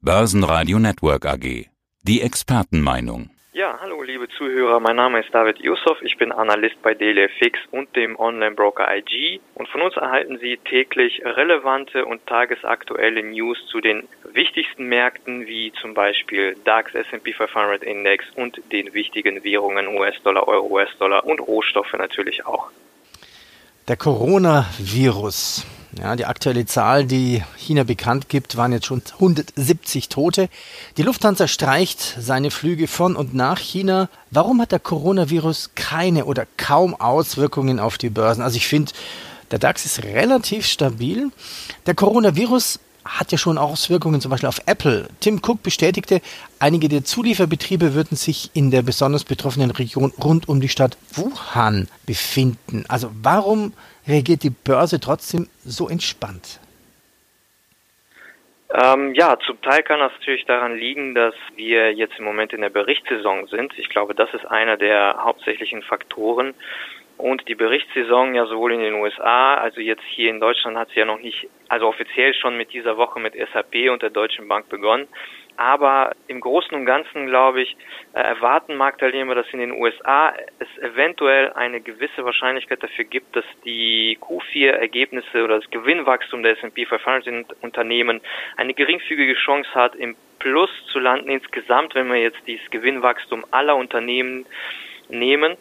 Börsenradio Network AG. Die Expertenmeinung. Ja, hallo liebe Zuhörer, mein Name ist David Yusuf, ich bin Analyst bei DailyFX und dem Online-Broker IG und von uns erhalten Sie täglich relevante und tagesaktuelle News zu den wichtigsten Märkten wie zum Beispiel DAX, S&P 500 Index und den wichtigen Währungen US-Dollar, Euro, US-Dollar und Rohstoffe natürlich auch. Der Coronavirus. Ja, die aktuelle Zahl, die China bekannt gibt, waren jetzt schon 170 Tote. Die Lufthansa streicht seine Flüge von und nach China. Warum hat der Coronavirus keine oder kaum Auswirkungen auf die Börsen? Also ich finde, der DAX ist relativ stabil. Der Coronavirus hat ja schon Auswirkungen zum Beispiel auf Apple. Tim Cook bestätigte, einige der Zulieferbetriebe würden sich in der besonders betroffenen Region rund um die Stadt Wuhan befinden. Also warum reagiert die Börse trotzdem so entspannt? Ähm, ja, zum Teil kann das natürlich daran liegen, dass wir jetzt im Moment in der Berichtssaison sind. Ich glaube, das ist einer der hauptsächlichen Faktoren. Und die Berichtssaison ja sowohl in den USA, also jetzt hier in Deutschland hat sie ja noch nicht, also offiziell schon mit dieser Woche mit SAP und der Deutschen Bank begonnen. Aber im Großen und Ganzen, glaube ich, äh, erwarten Marktteilnehmer, dass in den USA es eventuell eine gewisse Wahrscheinlichkeit dafür gibt, dass die Q4-Ergebnisse oder das Gewinnwachstum der S&P 500 Unternehmen eine geringfügige Chance hat, im Plus zu landen insgesamt, wenn wir jetzt dieses Gewinnwachstum aller Unternehmen nehmen.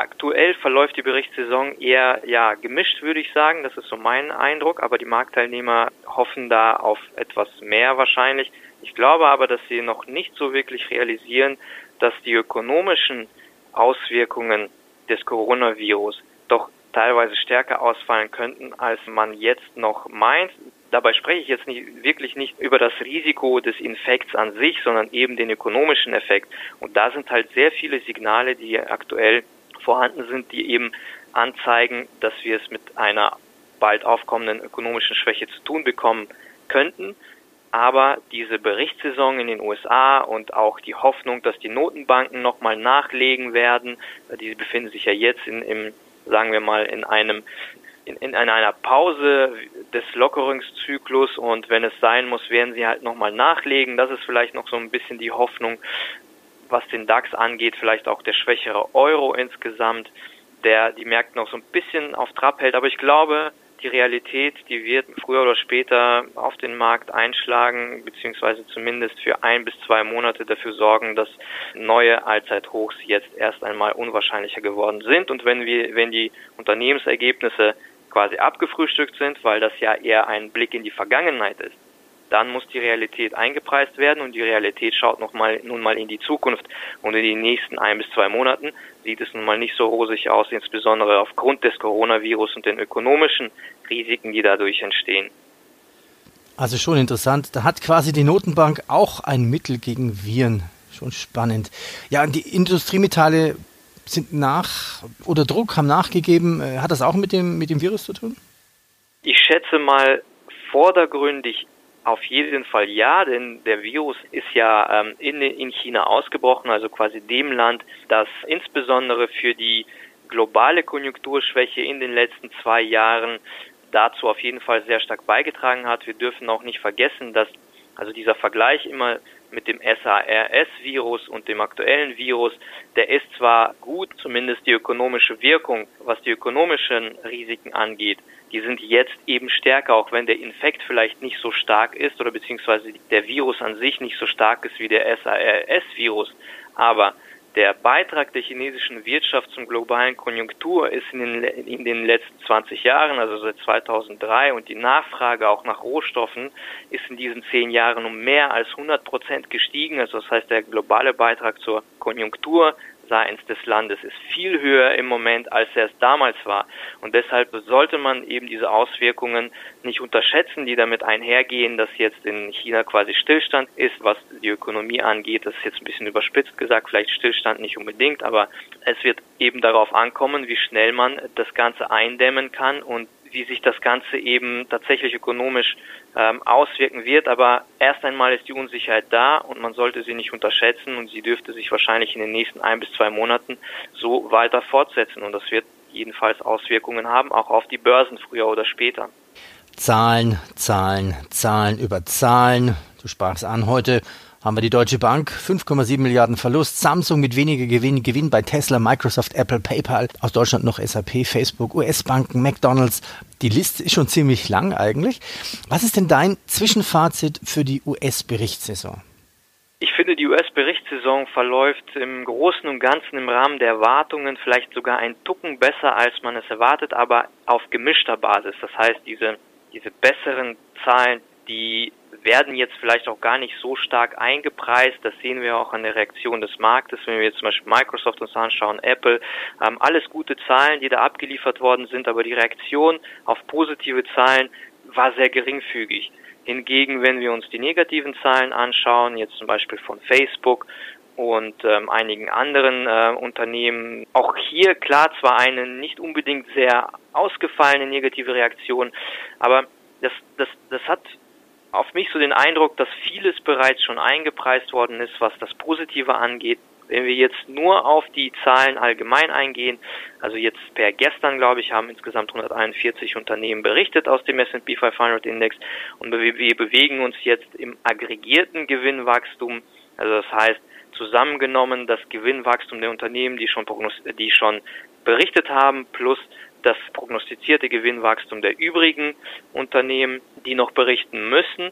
Aktuell verläuft die Berichtssaison eher ja gemischt, würde ich sagen. Das ist so mein Eindruck. Aber die Marktteilnehmer hoffen da auf etwas mehr wahrscheinlich. Ich glaube aber, dass sie noch nicht so wirklich realisieren, dass die ökonomischen Auswirkungen des Coronavirus doch teilweise stärker ausfallen könnten, als man jetzt noch meint. Dabei spreche ich jetzt nicht, wirklich nicht über das Risiko des Infekts an sich, sondern eben den ökonomischen Effekt. Und da sind halt sehr viele Signale, die aktuell vorhanden sind, die eben anzeigen, dass wir es mit einer bald aufkommenden ökonomischen Schwäche zu tun bekommen könnten. Aber diese Berichtssaison in den USA und auch die Hoffnung, dass die Notenbanken nochmal nachlegen werden, die befinden sich ja jetzt in, im, sagen wir mal, in einem in, in einer Pause des Lockerungszyklus und wenn es sein muss, werden sie halt nochmal nachlegen. Das ist vielleicht noch so ein bisschen die Hoffnung, was den DAX angeht, vielleicht auch der schwächere Euro insgesamt, der die Märkte noch so ein bisschen auf Trab hält. Aber ich glaube, die Realität, die wird früher oder später auf den Markt einschlagen, beziehungsweise zumindest für ein bis zwei Monate dafür sorgen, dass neue Allzeithochs jetzt erst einmal unwahrscheinlicher geworden sind. Und wenn wir, wenn die Unternehmensergebnisse quasi abgefrühstückt sind, weil das ja eher ein Blick in die Vergangenheit ist, dann muss die Realität eingepreist werden und die Realität schaut noch mal, nun mal in die Zukunft und in den nächsten ein bis zwei Monaten sieht es nun mal nicht so rosig aus, insbesondere aufgrund des Coronavirus und den ökonomischen Risiken, die dadurch entstehen. Also schon interessant. Da hat quasi die Notenbank auch ein Mittel gegen Viren. Schon spannend. Ja, die Industriemetalle sind nach oder Druck haben nachgegeben. Äh, hat das auch mit dem mit dem Virus zu tun? Ich schätze mal vordergründig auf jeden Fall ja, denn der Virus ist ja ähm, in, in China ausgebrochen, also quasi dem Land, das insbesondere für die globale Konjunkturschwäche in den letzten zwei Jahren dazu auf jeden Fall sehr stark beigetragen hat. Wir dürfen auch nicht vergessen, dass also dieser Vergleich immer mit dem SARS-Virus und dem aktuellen Virus, der ist zwar gut, zumindest die ökonomische Wirkung, was die ökonomischen Risiken angeht, die sind jetzt eben stärker, auch wenn der Infekt vielleicht nicht so stark ist oder beziehungsweise der Virus an sich nicht so stark ist wie der SARS-Virus. Aber der Beitrag der chinesischen Wirtschaft zum globalen Konjunktur ist in den, in den letzten 20 Jahren, also seit 2003, und die Nachfrage auch nach Rohstoffen ist in diesen zehn Jahren um mehr als 100 Prozent gestiegen. Also das heißt, der globale Beitrag zur Konjunktur seitens des Landes ist viel höher im Moment, als er es damals war. Und deshalb sollte man eben diese Auswirkungen nicht unterschätzen, die damit einhergehen, dass jetzt in China quasi Stillstand ist, was die Ökonomie angeht. Das ist jetzt ein bisschen überspitzt gesagt, vielleicht Stillstand nicht unbedingt, aber es wird eben darauf ankommen, wie schnell man das Ganze eindämmen kann und wie sich das Ganze eben tatsächlich ökonomisch ähm, auswirken wird. Aber erst einmal ist die Unsicherheit da und man sollte sie nicht unterschätzen und sie dürfte sich wahrscheinlich in den nächsten ein bis zwei Monaten so weiter fortsetzen und das wird jedenfalls Auswirkungen haben, auch auf die Börsen früher oder später. Zahlen, Zahlen, Zahlen über Zahlen. Du sprachst an, heute haben wir die Deutsche Bank, 5,7 Milliarden Verlust, Samsung mit weniger Gewinn, Gewinn bei Tesla, Microsoft, Apple, PayPal, aus Deutschland noch SAP, Facebook, US-Banken, McDonalds. Die Liste ist schon ziemlich lang eigentlich. Was ist denn dein Zwischenfazit für die US-Berichtssaison? Ich finde, die US-Berichtssaison verläuft im Großen und Ganzen im Rahmen der Erwartungen vielleicht sogar ein Tucken besser, als man es erwartet, aber auf gemischter Basis. Das heißt, diese, diese besseren Zahlen, die werden jetzt vielleicht auch gar nicht so stark eingepreist. Das sehen wir auch an der Reaktion des Marktes. Wenn wir jetzt zum Beispiel Microsoft uns anschauen, Apple, haben alles gute Zahlen, die da abgeliefert worden sind, aber die Reaktion auf positive Zahlen war sehr geringfügig. Hingegen, wenn wir uns die negativen Zahlen anschauen, jetzt zum Beispiel von Facebook und ähm, einigen anderen äh, Unternehmen, auch hier klar zwar eine nicht unbedingt sehr ausgefallene negative Reaktion, aber das, das, das hat auf mich so den Eindruck, dass vieles bereits schon eingepreist worden ist, was das Positive angeht. Wenn wir jetzt nur auf die Zahlen allgemein eingehen, also jetzt per gestern, glaube ich, haben insgesamt 141 Unternehmen berichtet aus dem S&P 500 Index und wir bewegen uns jetzt im aggregierten Gewinnwachstum, also das heißt zusammengenommen das Gewinnwachstum der Unternehmen, die schon, die schon berichtet haben, plus das prognostizierte Gewinnwachstum der übrigen Unternehmen, die noch berichten müssen,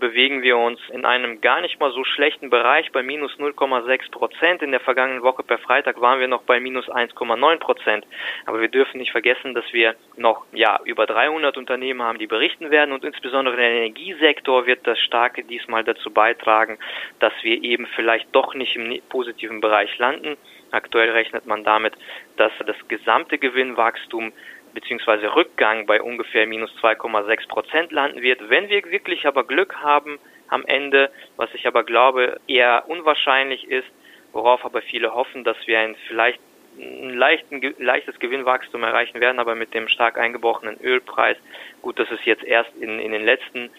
bewegen wir uns in einem gar nicht mal so schlechten Bereich bei minus 0,6 Prozent. In der vergangenen Woche per Freitag waren wir noch bei minus 1,9 Prozent. Aber wir dürfen nicht vergessen, dass wir noch ja über 300 Unternehmen haben, die berichten werden und insbesondere der Energiesektor wird das starke diesmal dazu beitragen, dass wir eben vielleicht doch nicht im positiven Bereich landen. Aktuell rechnet man damit, dass das gesamte Gewinnwachstum bzw. Rückgang bei ungefähr minus 2,6 Prozent landen wird. Wenn wir wirklich aber Glück haben am Ende, was ich aber glaube eher unwahrscheinlich ist, worauf aber viele hoffen, dass wir ein vielleicht ein leichten, leichtes Gewinnwachstum erreichen werden, aber mit dem stark eingebrochenen Ölpreis. Gut, das ist jetzt erst in, in den letzten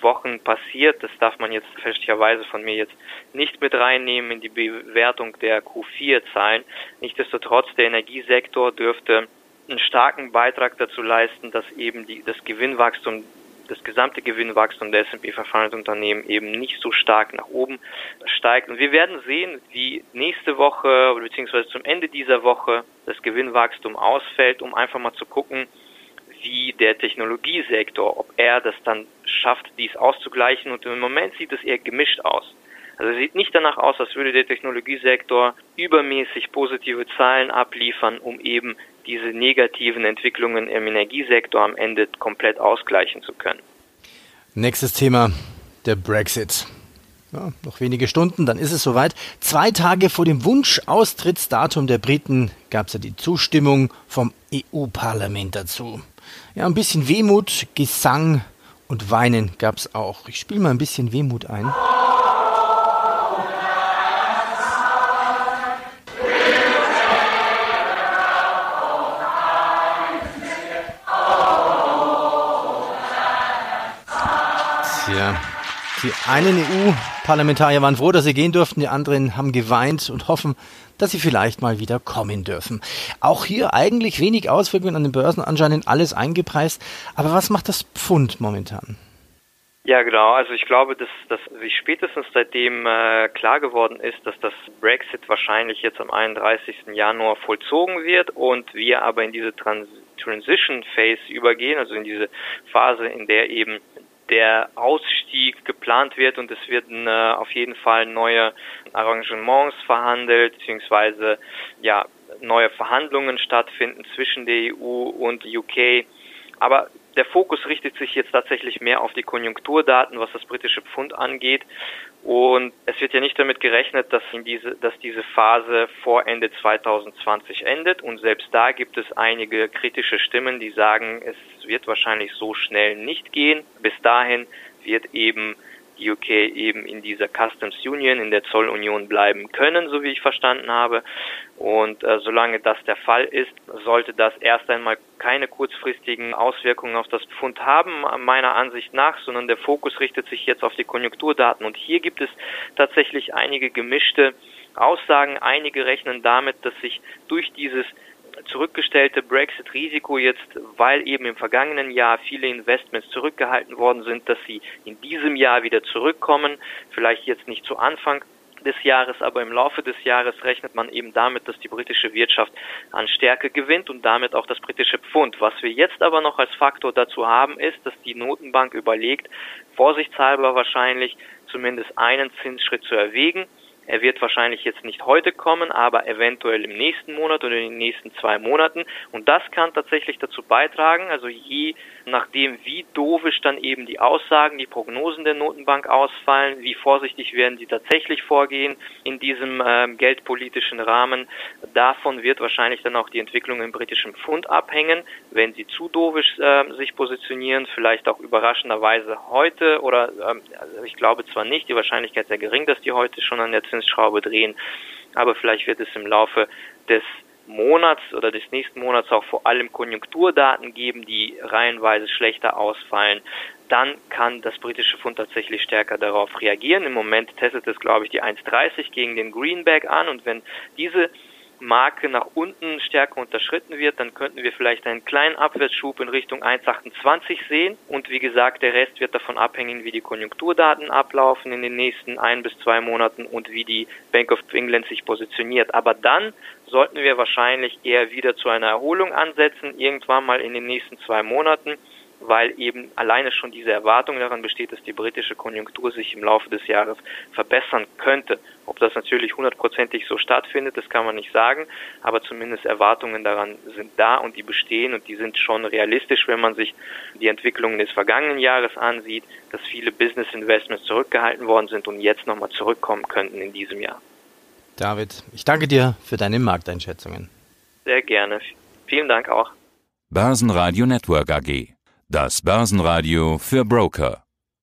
Wochen passiert. Das darf man jetzt fälschlicherweise von mir jetzt nicht mit reinnehmen in die Bewertung der Q4-Zahlen. Nichtsdestotrotz, der Energiesektor dürfte einen starken Beitrag dazu leisten, dass eben die, das Gewinnwachstum das gesamte Gewinnwachstum der S&P 500 Unternehmen eben nicht so stark nach oben steigt. Und wir werden sehen, wie nächste Woche beziehungsweise zum Ende dieser Woche das Gewinnwachstum ausfällt, um einfach mal zu gucken, wie der Technologiesektor, ob er das dann schafft, dies auszugleichen. Und im Moment sieht es eher gemischt aus. Also es sieht nicht danach aus, als würde der Technologiesektor übermäßig positive Zahlen abliefern, um eben diese negativen Entwicklungen im Energiesektor am Ende komplett ausgleichen zu können. Nächstes Thema, der Brexit. Ja, noch wenige Stunden, dann ist es soweit. Zwei Tage vor dem Wunschaustrittsdatum der Briten gab es ja die Zustimmung vom EU-Parlament dazu. Ja, ein bisschen Wehmut, Gesang und Weinen gab es auch. Ich spiele mal ein bisschen Wehmut ein. Die einen EU-Parlamentarier waren froh, dass sie gehen durften, die anderen haben geweint und hoffen, dass sie vielleicht mal wieder kommen dürfen. Auch hier eigentlich wenig Auswirkungen an den Börsen, anscheinend alles eingepreist. Aber was macht das Pfund momentan? Ja, genau. Also ich glaube, dass, dass sich spätestens seitdem äh, klar geworden ist, dass das Brexit wahrscheinlich jetzt am 31. Januar vollzogen wird und wir aber in diese Trans Transition Phase übergehen, also in diese Phase, in der eben der Ausstieg geplant wird und es werden äh, auf jeden Fall neue Arrangements verhandelt, beziehungsweise ja, neue Verhandlungen stattfinden zwischen der EU und UK. Aber der Fokus richtet sich jetzt tatsächlich mehr auf die Konjunkturdaten, was das britische Pfund angeht. Und es wird ja nicht damit gerechnet, dass, diese, dass diese Phase vor Ende 2020 endet. Und selbst da gibt es einige kritische Stimmen, die sagen, es wird wahrscheinlich so schnell nicht gehen. Bis dahin wird eben UK eben in dieser Customs Union, in der Zollunion bleiben können, so wie ich verstanden habe. Und äh, solange das der Fall ist, sollte das erst einmal keine kurzfristigen Auswirkungen auf das Pfund haben, meiner Ansicht nach, sondern der Fokus richtet sich jetzt auf die Konjunkturdaten. Und hier gibt es tatsächlich einige gemischte Aussagen. Einige rechnen damit, dass sich durch dieses zurückgestellte Brexit-Risiko jetzt, weil eben im vergangenen Jahr viele Investments zurückgehalten worden sind, dass sie in diesem Jahr wieder zurückkommen, vielleicht jetzt nicht zu Anfang des Jahres, aber im Laufe des Jahres rechnet man eben damit, dass die britische Wirtschaft an Stärke gewinnt und damit auch das britische Pfund. Was wir jetzt aber noch als Faktor dazu haben, ist, dass die Notenbank überlegt, vorsichtshalber wahrscheinlich zumindest einen Zinsschritt zu erwägen er wird wahrscheinlich jetzt nicht heute kommen, aber eventuell im nächsten Monat oder in den nächsten zwei Monaten. Und das kann tatsächlich dazu beitragen, also je nachdem, wie dovisch dann eben die Aussagen, die Prognosen der Notenbank ausfallen, wie vorsichtig werden sie tatsächlich vorgehen in diesem äh, geldpolitischen Rahmen. Davon wird wahrscheinlich dann auch die Entwicklung im britischen Pfund abhängen. Wenn sie zu dovisch äh, sich positionieren, vielleicht auch überraschenderweise heute oder äh, also ich glaube zwar nicht, die Wahrscheinlichkeit sehr gering, dass die heute schon an der Zinsschraube drehen, aber vielleicht wird es im Laufe des Monats oder des nächsten Monats auch vor allem Konjunkturdaten geben, die reihenweise schlechter ausfallen, dann kann das britische Pfund tatsächlich stärker darauf reagieren. Im Moment testet es, glaube ich, die 1,30 gegen den Greenback an und wenn diese Marke nach unten stärker unterschritten wird, dann könnten wir vielleicht einen kleinen Abwärtsschub in Richtung 1,28 sehen. Und wie gesagt, der Rest wird davon abhängen, wie die Konjunkturdaten ablaufen in den nächsten ein bis zwei Monaten und wie die Bank of England sich positioniert. Aber dann sollten wir wahrscheinlich eher wieder zu einer Erholung ansetzen, irgendwann mal in den nächsten zwei Monaten weil eben alleine schon diese Erwartung daran besteht, dass die britische Konjunktur sich im Laufe des Jahres verbessern könnte. Ob das natürlich hundertprozentig so stattfindet, das kann man nicht sagen, aber zumindest Erwartungen daran sind da und die bestehen und die sind schon realistisch, wenn man sich die Entwicklungen des vergangenen Jahres ansieht, dass viele Business Investments zurückgehalten worden sind und jetzt nochmal zurückkommen könnten in diesem Jahr. David, ich danke dir für deine Markteinschätzungen. Sehr gerne. Vielen Dank auch. Börsenradio Network AG das Börsenradio für Broker.